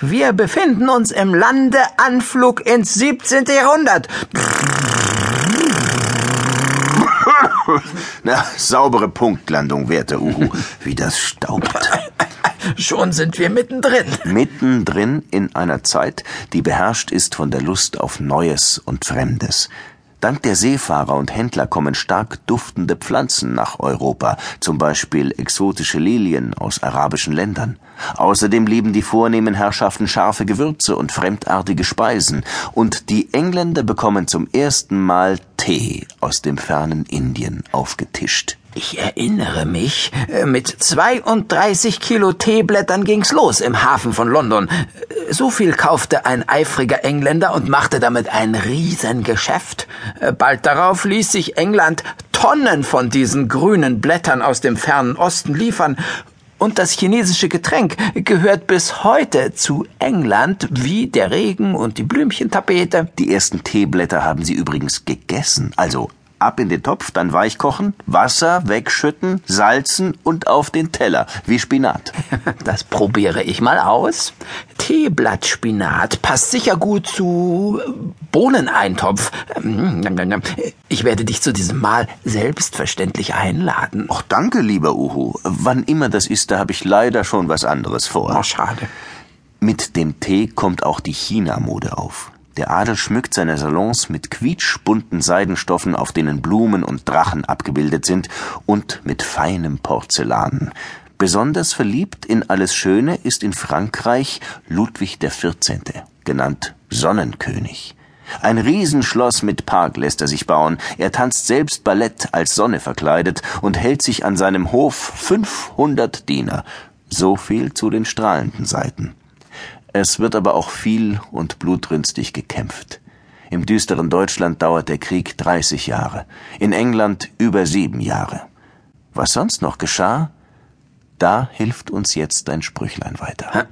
Wir befinden uns im Landeanflug ins 17. Jahrhundert. Na, saubere Punktlandung, werter Uhu. Wie das staubt. Schon sind wir mittendrin. Mittendrin in einer Zeit, die beherrscht ist von der Lust auf Neues und Fremdes. Dank der Seefahrer und Händler kommen stark duftende Pflanzen nach Europa, zum Beispiel exotische Lilien aus arabischen Ländern. Außerdem lieben die vornehmen Herrschaften scharfe Gewürze und fremdartige Speisen, und die Engländer bekommen zum ersten Mal Tee aus dem fernen Indien aufgetischt. Ich erinnere mich, äh, mit 32 Kilo Teeblättern ging's los im Hafen von London. Äh, so viel kaufte ein eifriger Engländer und machte damit ein Riesengeschäft. Äh, bald darauf ließ sich England Tonnen von diesen grünen Blättern aus dem fernen Osten liefern und das chinesische Getränk gehört bis heute zu England wie der Regen und die Blümchentapete. Die ersten Teeblätter haben sie übrigens gegessen, also ab in den Topf, dann weich kochen, Wasser wegschütten, salzen und auf den Teller, wie Spinat. Das probiere ich mal aus. Teeblattspinat passt sicher gut zu Bohneneintopf. Ich werde dich zu diesem Mahl selbstverständlich einladen. Ach, danke, lieber Uhu. Wann immer das ist, da habe ich leider schon was anderes vor. Oh, schade. Mit dem Tee kommt auch die China-Mode auf. Der Adel schmückt seine Salons mit quietschbunten Seidenstoffen, auf denen Blumen und Drachen abgebildet sind, und mit feinem Porzellan. Besonders verliebt in alles Schöne ist in Frankreich Ludwig XIV., genannt Sonnenkönig. Ein Riesenschloss mit Park lässt er sich bauen. Er tanzt selbst Ballett als Sonne verkleidet und hält sich an seinem Hof 500 Diener. So viel zu den strahlenden Seiten. Es wird aber auch viel und blutrünstig gekämpft. Im düsteren Deutschland dauert der Krieg 30 Jahre, in England über sieben Jahre. Was sonst noch geschah, da hilft uns jetzt ein Sprüchlein weiter.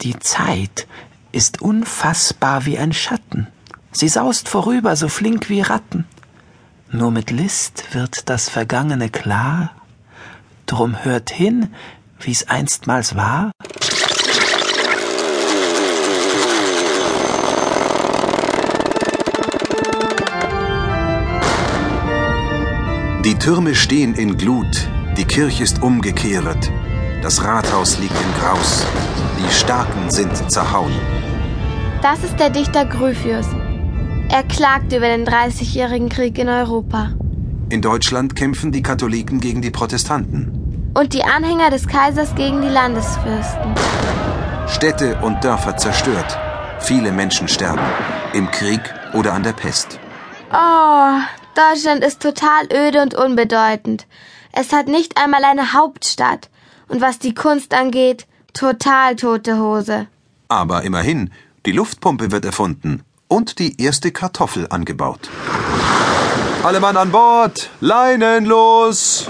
Die Zeit ist unfassbar wie ein Schatten. Sie saust vorüber, so flink wie Ratten. Nur mit List wird das Vergangene klar. Drum hört hin, wie's einstmals war. Die Türme stehen in Glut, die Kirche ist umgekehret, das Rathaus liegt im Graus, die Starken sind zerhauen. Das ist der Dichter Gryphius. Er klagt über den Dreißigjährigen Krieg in Europa. In Deutschland kämpfen die Katholiken gegen die Protestanten. Und die Anhänger des Kaisers gegen die Landesfürsten. Städte und Dörfer zerstört. Viele Menschen sterben. Im Krieg oder an der Pest. Oh, Deutschland ist total öde und unbedeutend. Es hat nicht einmal eine Hauptstadt. Und was die Kunst angeht, total tote Hose. Aber immerhin, die Luftpumpe wird erfunden und die erste Kartoffel angebaut. Alle Mann an Bord! Leinen los!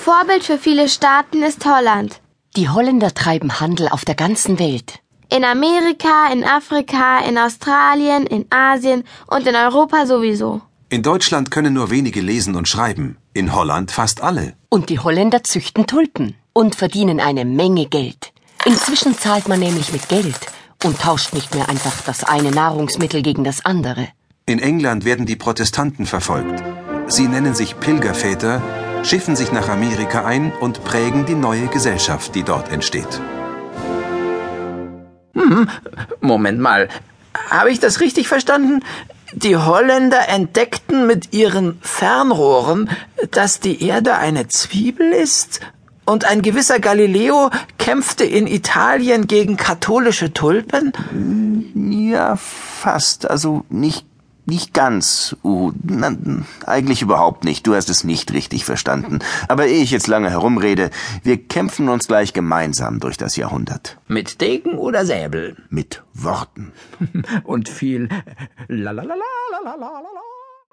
Vorbild für viele Staaten ist Holland. Die Holländer treiben Handel auf der ganzen Welt. In Amerika, in Afrika, in Australien, in Asien und in Europa sowieso. In Deutschland können nur wenige lesen und schreiben, in Holland fast alle. Und die Holländer züchten Tulpen und verdienen eine Menge Geld. Inzwischen zahlt man nämlich mit Geld und tauscht nicht mehr einfach das eine Nahrungsmittel gegen das andere. In England werden die Protestanten verfolgt. Sie nennen sich Pilgerväter, schiffen sich nach Amerika ein und prägen die neue Gesellschaft, die dort entsteht. Hm, Moment mal. Habe ich das richtig verstanden? Die Holländer entdeckten mit ihren Fernrohren, dass die Erde eine Zwiebel ist? Und ein gewisser Galileo kämpfte in Italien gegen katholische Tulpen? Ja, fast. Also nicht nicht ganz, Uhu. Na, eigentlich überhaupt nicht. Du hast es nicht richtig verstanden. Aber ehe ich jetzt lange herumrede, wir kämpfen uns gleich gemeinsam durch das Jahrhundert. Mit Degen oder Säbel? Mit Worten. Und viel la la la la la la la la.